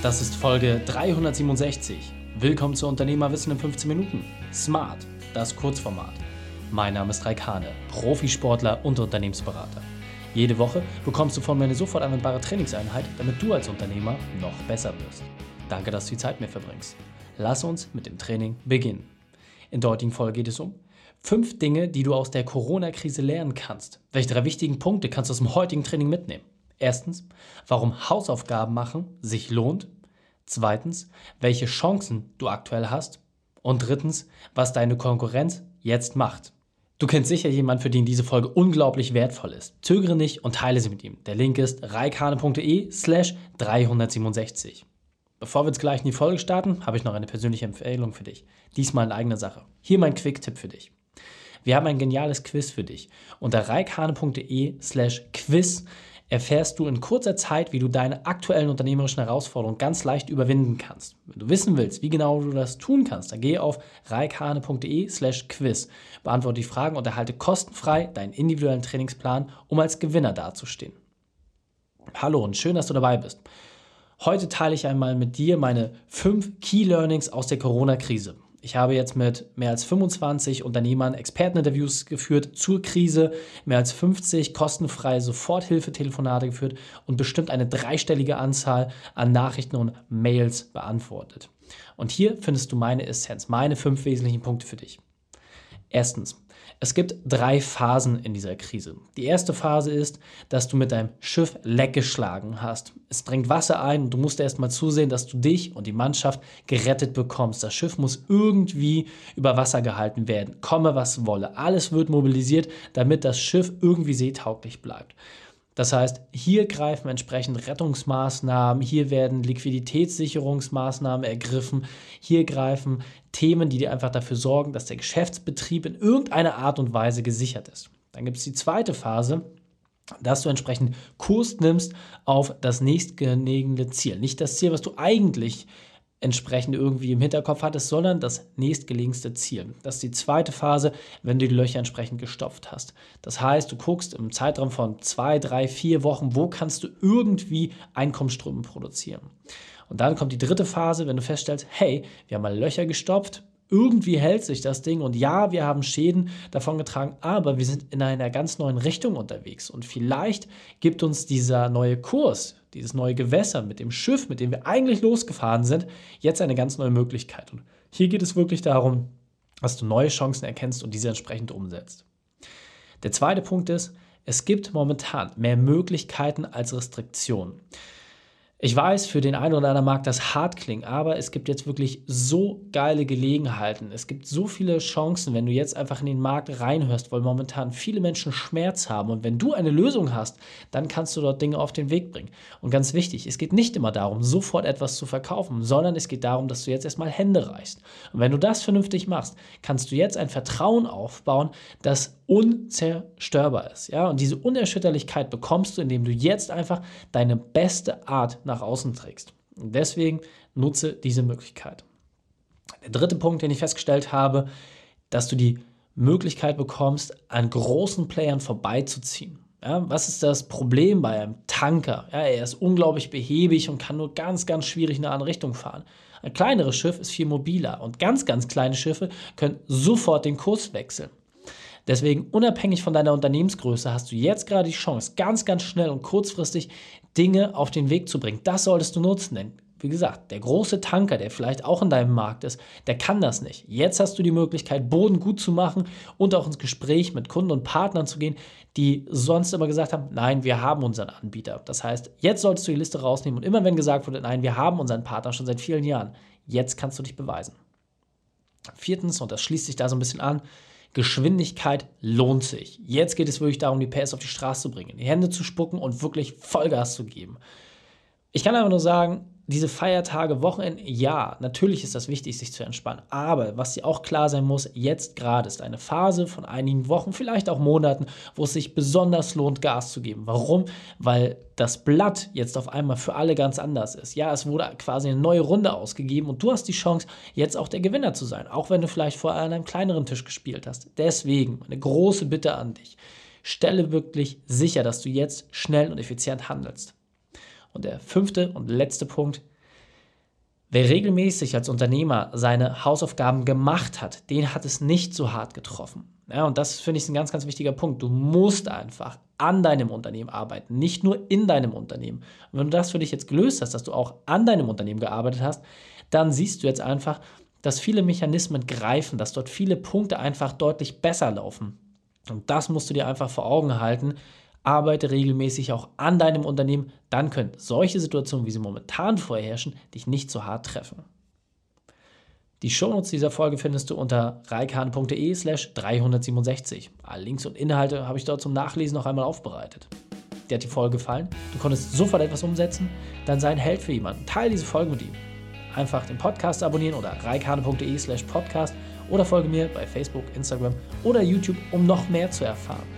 Das ist Folge 367. Willkommen zu Unternehmerwissen in 15 Minuten. Smart, das Kurzformat. Mein Name ist Raikane, Profisportler und Unternehmensberater. Jede Woche bekommst du von mir eine sofort anwendbare Trainingseinheit, damit du als Unternehmer noch besser wirst. Danke, dass du die Zeit mit mir verbringst. Lass uns mit dem Training beginnen. In der heutigen Folge geht es um fünf Dinge, die du aus der Corona-Krise lernen kannst. Welche drei wichtigen Punkte kannst du aus dem heutigen Training mitnehmen? Erstens, warum Hausaufgaben machen sich lohnt. Zweitens, welche Chancen du aktuell hast. Und drittens, was deine Konkurrenz jetzt macht. Du kennst sicher jemanden, für den diese Folge unglaublich wertvoll ist. Zögere nicht und teile sie mit ihm. Der Link ist reikane.de slash 367. Bevor wir jetzt gleich in die Folge starten, habe ich noch eine persönliche Empfehlung für dich. Diesmal in eigener Sache. Hier mein Quick-Tipp für dich. Wir haben ein geniales Quiz für dich. Unter reikane.de slash quiz erfährst du in kurzer Zeit, wie du deine aktuellen unternehmerischen Herausforderungen ganz leicht überwinden kannst. Wenn du wissen willst, wie genau du das tun kannst, dann gehe auf reikane.de slash quiz, beantworte die Fragen und erhalte kostenfrei deinen individuellen Trainingsplan, um als Gewinner dazustehen. Hallo und schön, dass du dabei bist. Heute teile ich einmal mit dir meine fünf Key Learnings aus der Corona-Krise. Ich habe jetzt mit mehr als 25 Unternehmern Experteninterviews geführt zur Krise, mehr als 50 kostenfreie Soforthilfetelefonate geführt und bestimmt eine dreistellige Anzahl an Nachrichten und Mails beantwortet. Und hier findest du meine Essenz, meine fünf wesentlichen Punkte für dich. Erstens, es gibt drei Phasen in dieser Krise. Die erste Phase ist, dass du mit deinem Schiff Leck geschlagen hast. Es drängt Wasser ein und du musst erstmal zusehen, dass du dich und die Mannschaft gerettet bekommst. Das Schiff muss irgendwie über Wasser gehalten werden, komme was wolle. Alles wird mobilisiert, damit das Schiff irgendwie seetauglich bleibt. Das heißt, hier greifen entsprechend Rettungsmaßnahmen, hier werden Liquiditätssicherungsmaßnahmen ergriffen, hier greifen Themen, die dir einfach dafür sorgen, dass der Geschäftsbetrieb in irgendeiner Art und Weise gesichert ist. Dann gibt es die zweite Phase, dass du entsprechend Kurs nimmst auf das nächstgelegene Ziel. Nicht das Ziel, was du eigentlich entsprechend irgendwie im Hinterkopf hattest, sondern das nächstgelegenste Ziel. Das ist die zweite Phase, wenn du die Löcher entsprechend gestopft hast. Das heißt, du guckst im Zeitraum von zwei, drei, vier Wochen, wo kannst du irgendwie Einkommensströme produzieren. Und dann kommt die dritte Phase, wenn du feststellst, hey, wir haben mal Löcher gestopft, irgendwie hält sich das Ding und ja, wir haben Schäden davon getragen, aber wir sind in einer ganz neuen Richtung unterwegs und vielleicht gibt uns dieser neue Kurs, dieses neue Gewässer mit dem Schiff, mit dem wir eigentlich losgefahren sind, jetzt eine ganz neue Möglichkeit. Und hier geht es wirklich darum, dass du neue Chancen erkennst und diese entsprechend umsetzt. Der zweite Punkt ist, es gibt momentan mehr Möglichkeiten als Restriktionen. Ich weiß, für den einen oder anderen mag das hart klingen, aber es gibt jetzt wirklich so geile Gelegenheiten. Es gibt so viele Chancen, wenn du jetzt einfach in den Markt reinhörst, weil momentan viele Menschen Schmerz haben. Und wenn du eine Lösung hast, dann kannst du dort Dinge auf den Weg bringen. Und ganz wichtig, es geht nicht immer darum, sofort etwas zu verkaufen, sondern es geht darum, dass du jetzt erstmal Hände reichst. Und wenn du das vernünftig machst, kannst du jetzt ein Vertrauen aufbauen, das unzerstörbar ist. Ja? Und diese Unerschütterlichkeit bekommst du, indem du jetzt einfach deine beste Art nach außen trägst. Und deswegen nutze diese Möglichkeit. Der dritte Punkt, den ich festgestellt habe, dass du die Möglichkeit bekommst, an großen Playern vorbeizuziehen. Ja, was ist das Problem bei einem Tanker? Ja, er ist unglaublich behäbig und kann nur ganz, ganz schwierig in eine andere Richtung fahren. Ein kleineres Schiff ist viel mobiler und ganz, ganz kleine Schiffe können sofort den Kurs wechseln. Deswegen, unabhängig von deiner Unternehmensgröße, hast du jetzt gerade die Chance, ganz, ganz schnell und kurzfristig Dinge auf den Weg zu bringen. Das solltest du nutzen, denn wie gesagt, der große Tanker, der vielleicht auch in deinem Markt ist, der kann das nicht. Jetzt hast du die Möglichkeit, Boden gut zu machen und auch ins Gespräch mit Kunden und Partnern zu gehen, die sonst immer gesagt haben, nein, wir haben unseren Anbieter. Das heißt, jetzt solltest du die Liste rausnehmen und immer wenn gesagt wurde, nein, wir haben unseren Partner schon seit vielen Jahren, jetzt kannst du dich beweisen. Viertens, und das schließt sich da so ein bisschen an, Geschwindigkeit lohnt sich. Jetzt geht es wirklich darum, die PS auf die Straße zu bringen, die Hände zu spucken und wirklich Vollgas zu geben. Ich kann aber nur sagen, diese Feiertage, Wochenende, ja, natürlich ist das wichtig, sich zu entspannen. Aber was dir auch klar sein muss, jetzt gerade ist eine Phase von einigen Wochen, vielleicht auch Monaten, wo es sich besonders lohnt, Gas zu geben. Warum? Weil das Blatt jetzt auf einmal für alle ganz anders ist. Ja, es wurde quasi eine neue Runde ausgegeben und du hast die Chance, jetzt auch der Gewinner zu sein, auch wenn du vielleicht vorher an einem kleineren Tisch gespielt hast. Deswegen eine große Bitte an dich. Stelle wirklich sicher, dass du jetzt schnell und effizient handelst. Und der fünfte und letzte Punkt, Wer regelmäßig als Unternehmer seine Hausaufgaben gemacht hat, den hat es nicht so hart getroffen. Ja, und das finde ich ein ganz, ganz wichtiger Punkt. Du musst einfach an deinem Unternehmen arbeiten, nicht nur in deinem Unternehmen. Und wenn du das für dich jetzt gelöst hast, dass du auch an deinem Unternehmen gearbeitet hast, dann siehst du jetzt einfach, dass viele Mechanismen greifen, dass dort viele Punkte einfach deutlich besser laufen. Und das musst du dir einfach vor Augen halten. Arbeite regelmäßig auch an deinem Unternehmen, dann können solche Situationen, wie sie momentan vorherrschen, dich nicht so hart treffen. Die Shownotes dieser Folge findest du unter reikane.de slash 367. Alle Links und Inhalte habe ich dort zum Nachlesen noch einmal aufbereitet. Dir hat die Folge gefallen? Du konntest sofort etwas umsetzen? Dann sei ein Held für jemanden. Teile diese Folge mit ihm. Einfach den Podcast abonnieren oder reikane.de slash podcast oder folge mir bei Facebook, Instagram oder YouTube, um noch mehr zu erfahren.